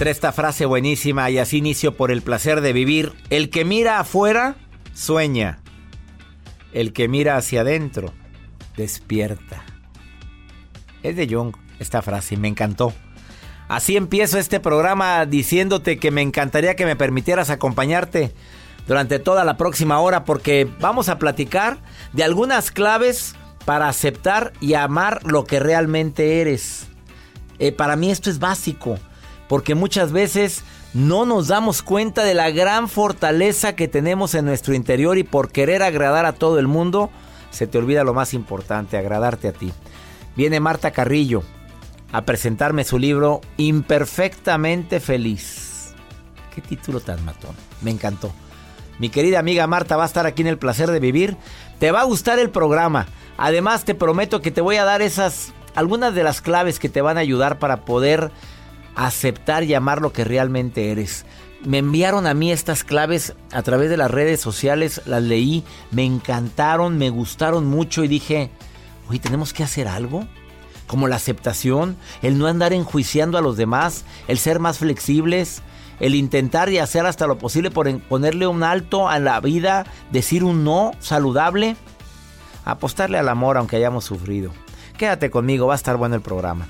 Encontré esta frase buenísima y así inicio por el placer de vivir. El que mira afuera, sueña. El que mira hacia adentro, despierta. Es de Jung esta frase me encantó. Así empiezo este programa diciéndote que me encantaría que me permitieras acompañarte durante toda la próxima hora porque vamos a platicar de algunas claves para aceptar y amar lo que realmente eres. Eh, para mí esto es básico porque muchas veces no nos damos cuenta de la gran fortaleza que tenemos en nuestro interior y por querer agradar a todo el mundo, se te olvida lo más importante, agradarte a ti. Viene Marta Carrillo a presentarme su libro Imperfectamente Feliz. Qué título tan matón, me encantó. Mi querida amiga Marta va a estar aquí en el placer de vivir. Te va a gustar el programa. Además te prometo que te voy a dar esas algunas de las claves que te van a ayudar para poder aceptar y amar lo que realmente eres. Me enviaron a mí estas claves a través de las redes sociales, las leí, me encantaron, me gustaron mucho y dije, oye, tenemos que hacer algo. Como la aceptación, el no andar enjuiciando a los demás, el ser más flexibles, el intentar y hacer hasta lo posible por ponerle un alto a la vida, decir un no saludable, apostarle al amor aunque hayamos sufrido. Quédate conmigo, va a estar bueno el programa.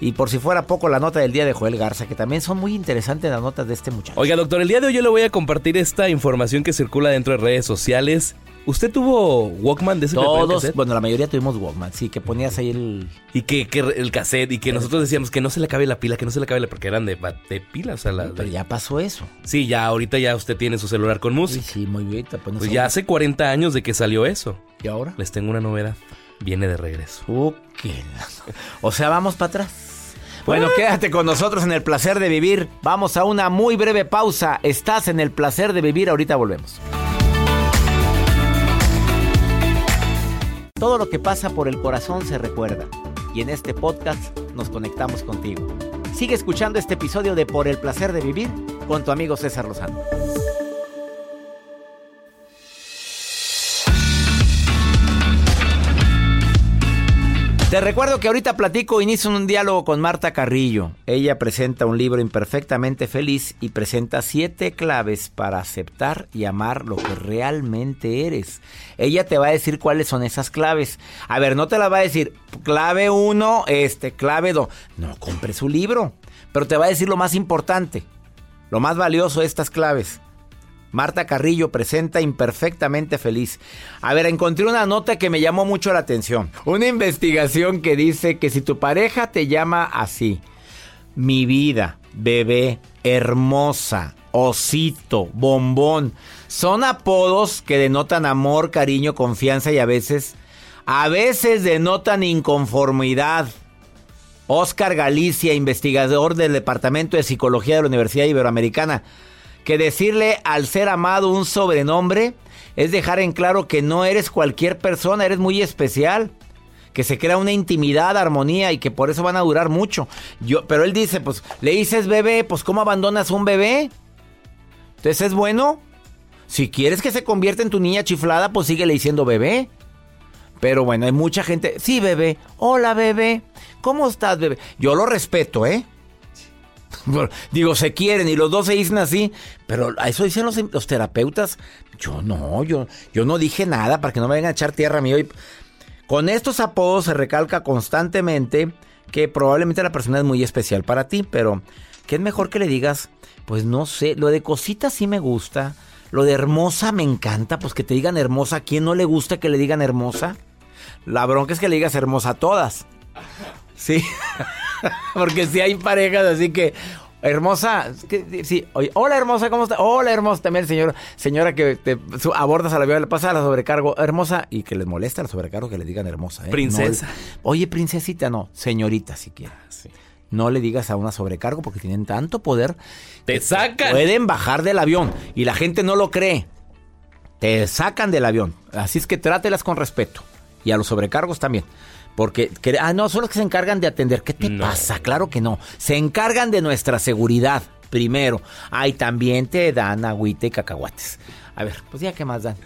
Y por si fuera poco, la nota del día de Joel Garza, que también son muy interesantes las notas de este muchacho. Oiga, doctor, el día de hoy yo le voy a compartir esta información que circula dentro de redes sociales. ¿Usted tuvo Walkman de ese Todos, bueno, la mayoría tuvimos Walkman, sí, que ponías ahí el... Y que, que el cassette, y que nosotros decíamos que no se le cabe la pila, que no se le cabe la... Porque eran de, de pila, o sea, la, Pero ya pasó eso. Sí, ya ahorita ya usted tiene su celular con música. Sí, sí, muy bien. Pues, no pues ya hace 40 años de que salió eso. ¿Y ahora? Les tengo una novedad. Viene de regreso. Uh, o sea, vamos para atrás. Bueno, quédate con nosotros en el placer de vivir. Vamos a una muy breve pausa. Estás en el placer de vivir. Ahorita volvemos. Todo lo que pasa por el corazón se recuerda. Y en este podcast nos conectamos contigo. Sigue escuchando este episodio de Por el placer de vivir con tu amigo César Lozano. Te recuerdo que ahorita platico, inicio un diálogo con Marta Carrillo. Ella presenta un libro imperfectamente feliz y presenta siete claves para aceptar y amar lo que realmente eres. Ella te va a decir cuáles son esas claves. A ver, no te la va a decir clave uno, este, clave dos. No, compre su libro. Pero te va a decir lo más importante, lo más valioso de estas claves. Marta Carrillo presenta imperfectamente feliz. A ver, encontré una nota que me llamó mucho la atención. Una investigación que dice que si tu pareja te llama así, mi vida, bebé, hermosa, osito, bombón, son apodos que denotan amor, cariño, confianza y a veces, a veces denotan inconformidad. Oscar Galicia, investigador del Departamento de Psicología de la Universidad Iberoamericana, que decirle al ser amado un sobrenombre es dejar en claro que no eres cualquier persona, eres muy especial, que se crea una intimidad, armonía y que por eso van a durar mucho. Yo, pero él dice, pues le dices bebé, pues ¿cómo abandonas un bebé? Entonces es bueno. Si quieres que se convierta en tu niña chiflada, pues síguele diciendo bebé. Pero bueno, hay mucha gente. Sí, bebé. Hola, bebé. ¿Cómo estás, bebé? Yo lo respeto, ¿eh? Digo, se quieren y los dos se dicen así, pero a eso dicen los, terapeutas. Yo no, yo, yo no dije nada para que no me vengan a echar tierra a mí hoy. Con estos apodos se recalca constantemente que probablemente la persona es muy especial para ti, pero ¿qué es mejor que le digas? Pues no sé, lo de cosita sí me gusta, lo de hermosa me encanta, pues que te digan hermosa, ¿a quién no le gusta que le digan hermosa? La bronca es que le digas hermosa a todas. Sí. Porque si hay parejas así que. Hermosa, sí, hola hermosa, ¿cómo está? Hola hermosa, también señora, señora que te abordas a la vida, le pasa a la sobrecargo, hermosa, y que les molesta la sobrecargo que le digan hermosa. ¿eh? Princesa. oye, princesita, no, señorita si quieres. Ah, no le digas a una sobrecargo porque tienen tanto poder. Te sacan. Pueden bajar del avión y la gente no lo cree. Te sacan del avión. Así es que trátelas con respeto. Y a los sobrecargos también. Porque, ah, no, son los que se encargan de atender. ¿Qué te pasa? Claro que no. Se encargan de nuestra seguridad primero. Ay, también te dan agüita y cacahuates. A ver, pues ya, ¿qué más dan?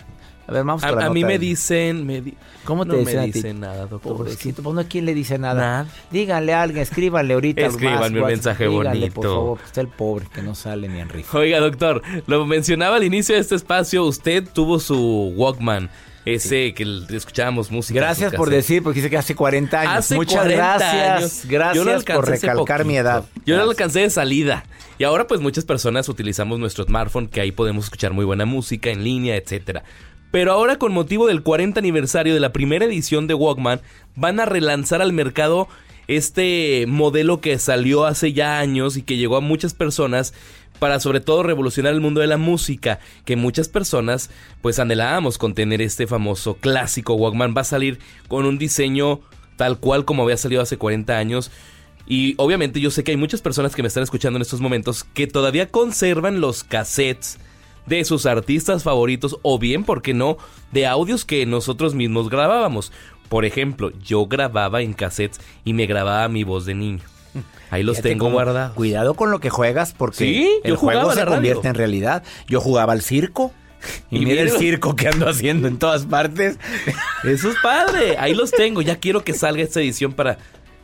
A ver, vamos a, la a mí me dicen, me ¿cómo te no dicen me dicen nada, doctor. Pobrecito, pues no hay quien le dice nada. Nada. Díganle a alguien, escríbanle ahorita. Escríbanme un mensaje díganle, bonito. por favor, está el pobre que no sale ni en rifa. Oiga, doctor, lo mencionaba al inicio de este espacio, usted tuvo su Walkman. Ese que escuchábamos música. Gracias por decir, porque dice que hace 40 años. Hace Muchas 40 gracias. años. Gracias lo por recalcar mi edad. Yo no lo alcancé de salida. Y ahora pues muchas personas utilizamos nuestro smartphone que ahí podemos escuchar muy buena música en línea, etcétera. Pero ahora con motivo del 40 aniversario de la primera edición de Walkman van a relanzar al mercado este modelo que salió hace ya años y que llegó a muchas personas para sobre todo revolucionar el mundo de la música, que muchas personas pues anhelábamos con tener este famoso clásico Walkman. Va a salir con un diseño tal cual como había salido hace 40 años. Y obviamente yo sé que hay muchas personas que me están escuchando en estos momentos que todavía conservan los cassettes de sus artistas favoritos o bien, ¿por qué no?, de audios que nosotros mismos grabábamos. Por ejemplo, yo grababa en cassettes y me grababa mi voz de niño. Ahí los Fíjate tengo guardados. Cuidado con lo que juegas porque Sí, el juego se radio. convierte en realidad. Yo jugaba al circo. Y, Y mira el circo que ando haciendo en todas partes. Eso es padre. Ahí los tengo. Ya quiero que salga esta edición para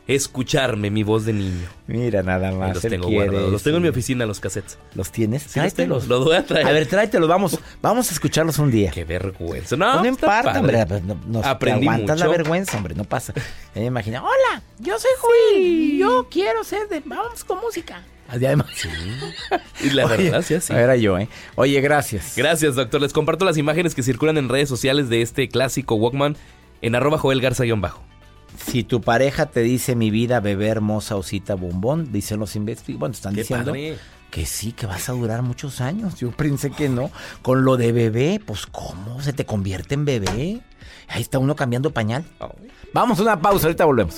escucharme mi voz de niño. Mira, nada más. los tengo quiere guardados. Los tengo en mi oficina, los cassettes. ¿Los tienes? Sí, los tengo. Tráetelos. Los voy a traer. A ver, tráetelos. Vamos, vamos a escucharlos un día. Qué vergüenza. No, No, padre. hombre. pues, no- nos- Aprendí aguantas la vergüenza, hombre. No pasa. Me imagino. Hola, yo soy Joel. Yo quiero ser de. Vamos con música. Además. Y la Oye, verdad, sí, así. Era yo, ¿eh? Oye, gracias. Gracias, doctor. Les comparto las imágenes que circulan en redes sociales de este clásico Walkman en arroba Joel Garza-bajo. Si tu pareja te dice mi vida, bebé hermosa, osita, bombón, dicen los investigadores. Bueno, están Qué diciendo padre. que sí, que vas a durar muchos años. Yo pensé que no. Con lo de bebé, pues ¿cómo? ¿Se te convierte en bebé? Ahí está uno cambiando pañal. Vamos a una pausa, ahorita volvemos.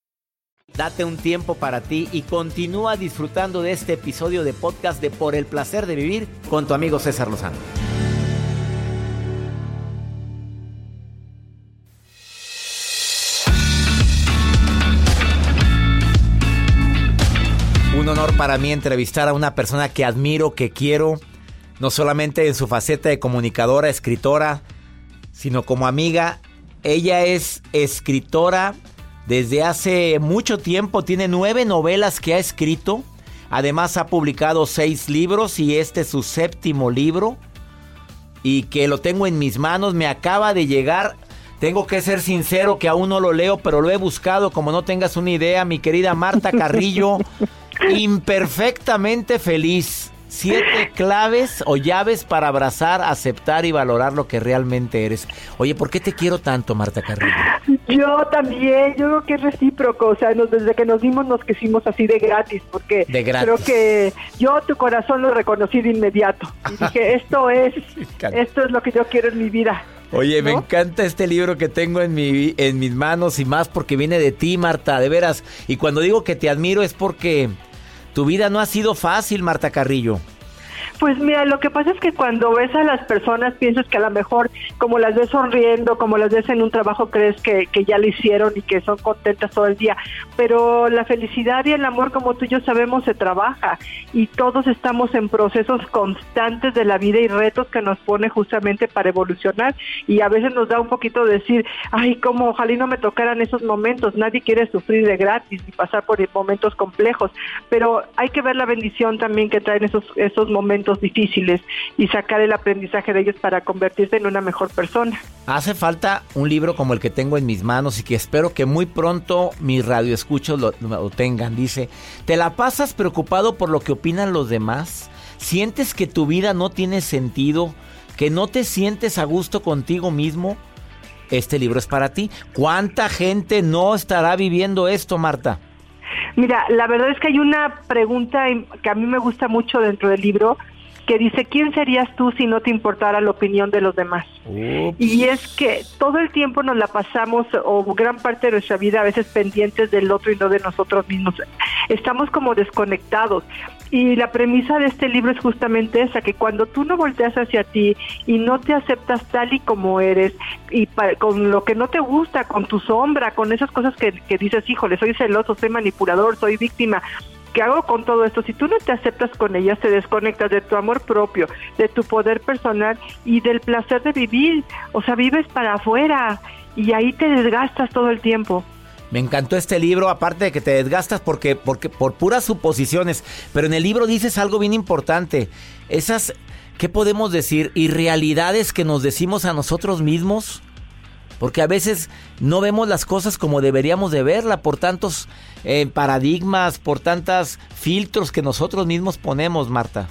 Date un tiempo para ti y continúa disfrutando de este episodio de podcast de Por el Placer de Vivir con tu amigo César Lozano. Un honor para mí entrevistar a una persona que admiro, que quiero, no solamente en su faceta de comunicadora, escritora, sino como amiga. Ella es escritora desde hace mucho tiempo, tiene nueve novelas que ha escrito. Además ha publicado seis libros y este es su séptimo libro. Y que lo tengo en mis manos, me acaba de llegar. Tengo que ser sincero que aún no lo leo, pero lo he buscado como no tengas una idea, mi querida Marta Carrillo. imperfectamente feliz. Siete claves o llaves para abrazar, aceptar y valorar lo que realmente eres. Oye, ¿por qué te quiero tanto, Marta Carrillo? Yo también, yo creo que es recíproco, o sea, nos, desde que nos vimos nos quisimos así de gratis, porque De gratis. creo que yo tu corazón lo reconocí de inmediato. Y dije, esto es, esto es lo que yo quiero en mi vida. Oye, me encanta este libro que tengo en, mi, en mis manos y más porque viene de ti, Marta, de veras. Y cuando digo que te admiro es porque tu vida no ha sido fácil, Marta Carrillo. Pues mira, lo que pasa es que cuando ves a las personas piensas que a lo mejor como las ves sonriendo, como las ves en un trabajo, crees que, que ya lo hicieron y que son contentas todo el día. Pero la felicidad y el amor, como tú y yo sabemos, se trabaja y todos estamos en procesos constantes de la vida y retos que nos pone justamente para evolucionar. Y a veces nos da un poquito de decir, ay, como ojalá y no me tocaran esos momentos. Nadie quiere sufrir de gratis ni pasar por momentos complejos, pero hay que ver la bendición también que traen esos, esos momentos difíciles y sacar el aprendizaje de ellos para convertirse en una mejor persona. Hace falta un libro como el que tengo en mis manos y que espero que muy pronto mis radioescuchos lo, lo tengan. Dice, ¿te la pasas preocupado por lo que opinan los demás? ¿Sientes que tu vida no tiene sentido? ¿Que no te sientes a gusto contigo mismo? Este libro es para ti. ¿Cuánta gente no estará viviendo esto, Marta? Mira, la verdad es que hay una pregunta que a mí me gusta mucho dentro del libro que dice, ¿quién serías tú si no te importara la opinión de los demás? Y es que todo el tiempo nos la pasamos, o gran parte de nuestra vida, a veces pendientes del otro y no de nosotros mismos. Estamos como desconectados. Y la premisa de este libro es justamente esa, que cuando tú no volteas hacia ti y no te aceptas tal y como eres, y con lo que no te gusta, con tu sombra, con esas cosas que, que dices, híjole, soy celoso, soy manipulador, soy víctima, ¿qué hago con todo esto? Si tú no te aceptas con ellas, te desconectas de tu amor propio, de tu poder personal y del placer de vivir. O sea, vives para afuera y ahí te desgastas todo el tiempo. Me encantó este libro, aparte de que te desgastas porque, porque por puras suposiciones, pero en el libro dices algo bien importante. Esas, ¿qué podemos decir? Irrealidades que nos decimos a nosotros mismos. Porque a veces no vemos las cosas como deberíamos de verla por tantos eh, paradigmas, por tantos filtros que nosotros mismos ponemos, Marta.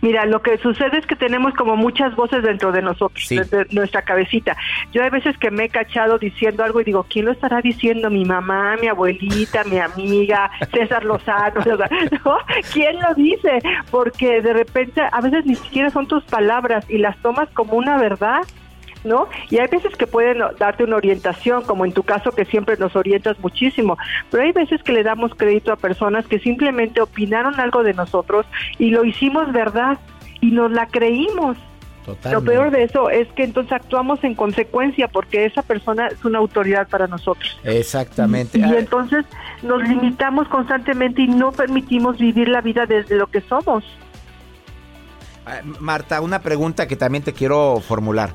Mira, lo que sucede es que tenemos como muchas voces dentro de nosotros, Sí. de nuestra cabecita. Yo hay veces que me he cachado diciendo algo y digo, ¿quién lo estará diciendo? Mi mamá, mi abuelita, mi amiga, César Lozano. ¿Quién lo dice? Porque de repente a veces ni siquiera son tus palabras y las tomas como una verdad. ¿No? Y hay veces que pueden darte una orientación, como en tu caso que siempre nos orientas muchísimo, pero hay veces que le damos crédito a personas que simplemente opinaron algo de nosotros y lo hicimos verdad y nos la creímos. Lo peor de eso es que entonces actuamos en consecuencia porque esa persona es una autoridad para nosotros. Exactamente. Y entonces nos limitamos constantemente y no permitimos vivir la vida desde lo que somos. Ah, Marta, una pregunta que también te quiero formular.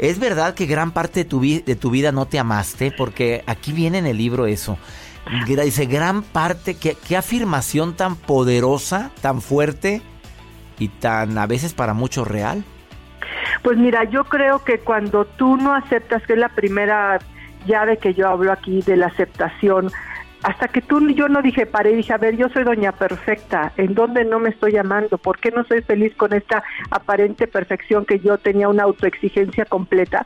¿Es verdad que gran parte de tu, de tu vida no te amaste? Porque aquí viene en el libro eso. Dice, gran parte, ¿qué, qué afirmación tan poderosa, tan fuerte y tan a veces para muchos real. Pues mira, yo creo que cuando tú no aceptas, que es la primera llave que yo hablo aquí de la aceptación, hasta que tú yo no dije, paré dije, a ver, yo soy doña perfecta, ¿en dónde no me estoy amando? ¿Por qué no soy feliz con esta aparente perfección que yo tenía una autoexigencia completa?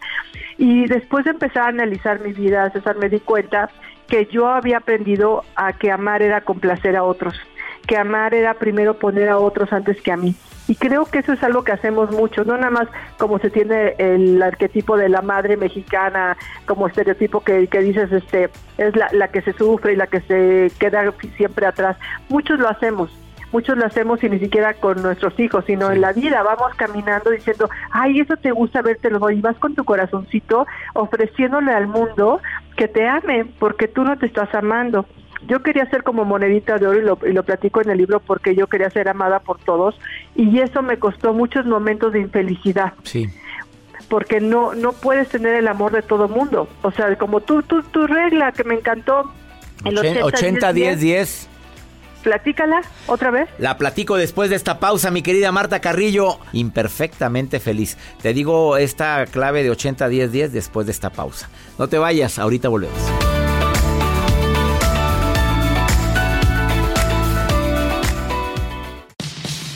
Y después de empezar a analizar mi vida, César, me di cuenta que yo había aprendido a que amar era complacer a otros que amar era primero poner a otros antes que a mí. Y creo que eso es algo que hacemos mucho, no nada más como se tiene el arquetipo de la madre mexicana, como estereotipo que, que dices, este, es la, la que se sufre y la que se queda siempre atrás. Muchos lo hacemos, muchos lo hacemos y ni siquiera con nuestros hijos, sino en la vida vamos caminando diciendo, ay, eso te gusta verte lo y vas con tu corazoncito ofreciéndole al mundo que te ame, porque tú no te estás amando. Yo quería ser como monedita de oro y lo, y lo platico en el libro porque yo quería ser amada por todos y eso me costó muchos momentos de infelicidad. Sí porque no no puedes tener el amor de todo mundo. O sea, como tú, tú tu regla que me encantó. El 80, 10, 10. Platícala otra vez. La platico después de esta pausa, mi querida Marta Carrillo. Imperfectamente feliz. Te digo esta clave de 80, 10, 10 después de esta pausa. No te vayas, ahorita volvemos.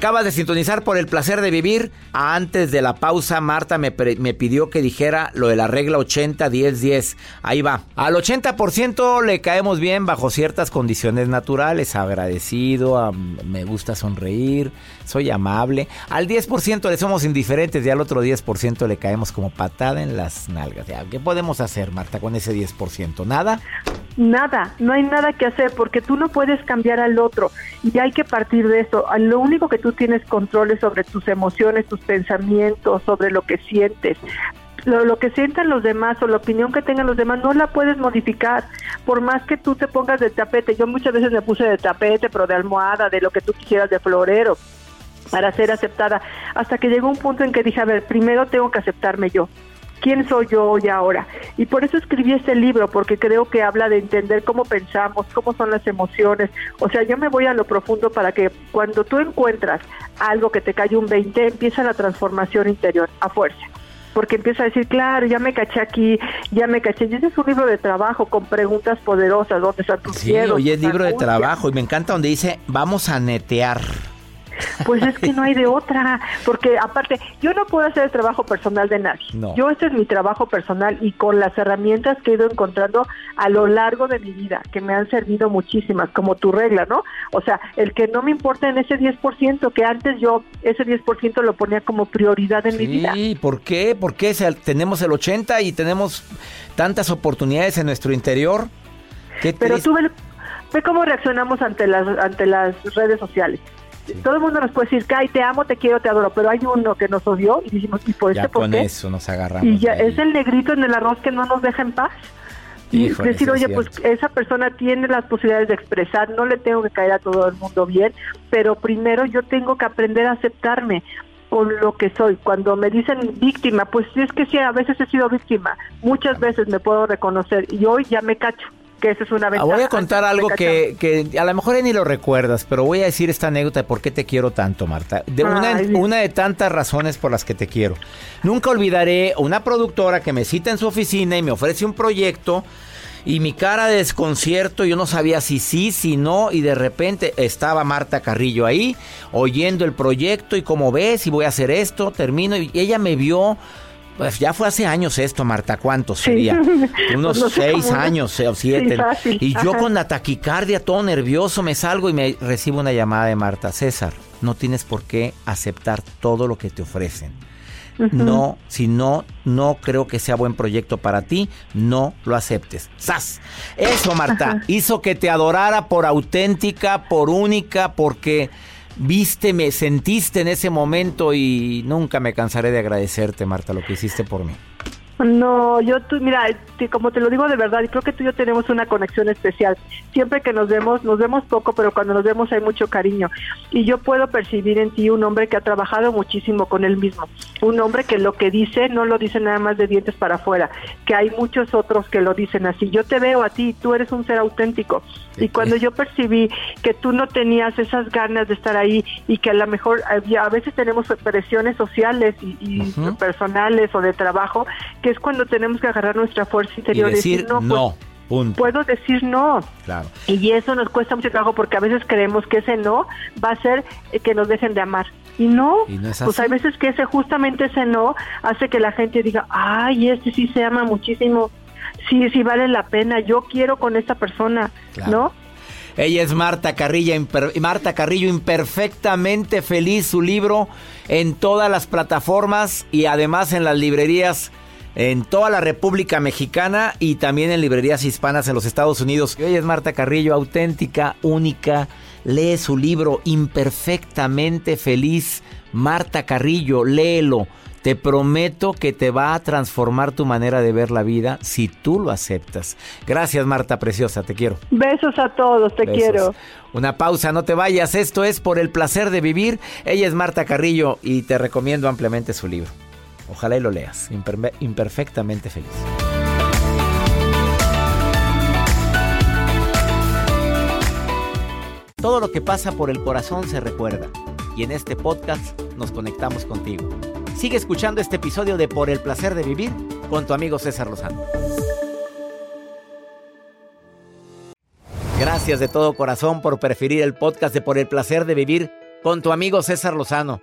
Acabas de sintonizar por el placer de vivir. Antes de la pausa, Marta me, me pidió que dijera lo de la regla 80-10-10. Ahí va. Al 80% le caemos bien bajo ciertas condiciones naturales. Agradecido, me gusta sonreír, soy amable. Al 10% le somos indiferentes y al otro 10% le caemos como patada en las nalgas. ¿Qué podemos hacer, Marta, con ese 10%? ¿Nada? Nada, no hay nada que hacer porque tú no puedes cambiar al otro y hay que partir de eso. Lo único que tú tienes control es sobre tus emociones, tus pensamientos, sobre lo que sientes. Lo, lo, que sientan los demás o la opinión que tengan los demás no la puedes modificar por más que tú te pongas de tapete yo muchas veces me puse de tapete pero de almohada de lo que tú quisieras de florero para ser aceptada hasta que llegó un punto en que dije a ver primero tengo que aceptarme yo quién soy yo hoy ahora. Y por eso escribí este libro, porque creo que habla de entender cómo pensamos, cómo son las emociones. O sea, yo me voy a lo profundo para que cuando tú encuentras algo que te cae un 20, empieza la transformación interior a fuerza. Porque empieza a decir, claro, ya me caché aquí, ya me caché. Y ese es un libro de trabajo con preguntas poderosas, ¿dónde están tus sí, Oye, es libro de trabajo y me encanta donde dice, vamos a netear. Pues es que no hay de otra, porque aparte, yo no puedo hacer el trabajo personal de nadie. Yo este es mi trabajo personal y con las herramientas que he ido encontrando a lo largo de mi vida, que me han servido muchísimas, como tu regla, ¿no? O sea, el que no me importa en ese 10%, que antes yo ese 10% lo ponía como prioridad en mi vida. Sí, ¿por qué? ¿Por qué tenemos el 80 y tenemos tantas oportunidades en nuestro interior? Pero tú ve, ve cómo reaccionamos ante las ante las redes sociales. Todo el mundo nos puede decir, Kai, te amo, te quiero, te adoro, pero hay uno que nos odió y dijimos, ¿y por ya este por con qué? eso nos agarramos. Y ya es el negrito en el arroz que no nos deja en paz. Y Híjole, decir, es oye, pues esa persona tiene las posibilidades de expresar, no le tengo que caer a todo el mundo bien, pero primero yo tengo que aprender a aceptarme con lo que soy. Cuando me dicen víctima, pues es que sí, a veces he sido víctima, muchas veces me puedo reconocer y hoy ya me cacho que eso es una Ah, ventaja. Voy a contar algo que, que a lo mejor ya ni lo recuerdas, pero voy a decir esta anécdota de por qué te quiero tanto, Marta. De una, Ay. una de tantas razones por las que te quiero. Nunca olvidaré una productora que me cita en su oficina y me ofrece un proyecto y mi cara de desconcierto, yo no sabía si sí, si no, y de repente estaba Marta Carrillo ahí, oyendo el proyecto y como ves, y voy a hacer esto, termino, y ella me vio... Pues ya fue hace años esto, Marta. ¿Cuántos Sí. sería? Unos Pues seis como- años o siete. Sí. Y yo Ajá. con la taquicardia, todo nervioso, me salgo y me recibo una llamada de Marta. César, no tienes por qué aceptar todo lo que te ofrecen. No, si no, no creo que sea buen proyecto para ti, no lo aceptes. ¡Sas! Eso, Marta, Ajá. hizo que te adorara por auténtica, por única, porque viste, me sentiste en ese momento y nunca me cansaré de agradecerte, Marta, lo que hiciste por mí. No, yo, tú, mira, te- como te lo digo de verdad, y creo que tú y yo tenemos una conexión especial. Siempre que nos vemos, nos vemos poco, pero cuando nos vemos hay mucho cariño. Y yo puedo percibir en ti un hombre que ha trabajado muchísimo con él mismo. Un hombre que lo que dice no lo dice nada más de dientes para afuera, que hay muchos otros que lo dicen así. Yo te veo a ti, tú eres un ser auténtico. Y cuando yo percibí que tú no tenías esas ganas de estar ahí y que a lo mejor a veces tenemos presiones sociales y, personales o de trabajo, que es cuando tenemos que agarrar nuestra fuerza Y interior decir pues, no, punto. puedo decir no. Claro. Y eso nos cuesta mucho trabajo porque a veces creemos que ese no va a ser eh, que nos dejen de amar. Y no, ¿Y no es pues hay veces que ese justamente ese no hace que la gente diga, ay, este sí se ama muchísimo, sí, sí vale la pena, yo quiero con esta persona, Claro. ¿no? Ella es Marta Carrillo, imper- Marta Carrillo, imperfectamente feliz. Su libro en todas las plataformas y además en las librerías en toda la República Mexicana y también en librerías hispanas en los Estados Unidos. Ella es Marta Carrillo, auténtica, única. Lee su libro Imperfectamente feliz. Marta Carrillo, léelo. Te prometo que te va a transformar tu manera de ver la vida si tú lo aceptas. Gracias Marta Preciosa, te quiero. Besos a todos, te Besos. quiero. Una pausa, no te vayas. Esto es por el placer de vivir. Ella es Marta Carrillo y te recomiendo ampliamente su libro. Ojalá y lo leas. Imperfectamente feliz. Todo lo que pasa por el corazón se recuerda. Y en este podcast nos conectamos contigo. Sigue escuchando este episodio de Por el placer de vivir con tu amigo César Lozano. Gracias de todo corazón por preferir el podcast de Por el placer de vivir con tu amigo César Lozano.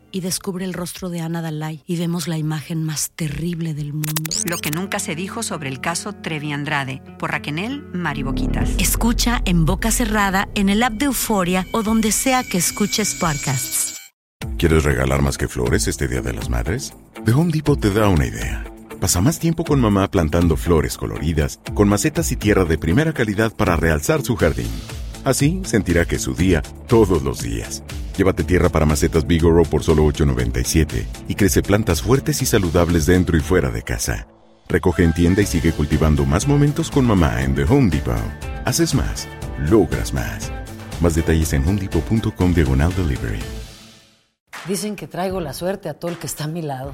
Y descubre el rostro de Ana Dalai y vemos la imagen más terrible del mundo. Lo que nunca se dijo sobre el caso Trevi Andrade por Raquel Mariboquitas. Escucha en boca cerrada, en el app de Euforia o donde sea que escuches podcasts. ¿Quieres regalar más que flores este Día de las Madres? The Home Depot te da una idea. Pasa más tiempo con mamá plantando flores coloridas, con macetas y tierra de primera calidad para realzar su jardín. Así sentirá que es su día todos los días. Llévate tierra para macetas Bigoro por solo $8.97 y crece plantas fuertes y saludables dentro y fuera de casa. Recoge en tienda y sigue cultivando más momentos con mamá en The Home Depot. Haces más, logras más. Más detalles en homedepot.com diagonal delivery. Dicen que traigo la suerte a todo el que está a mi lado.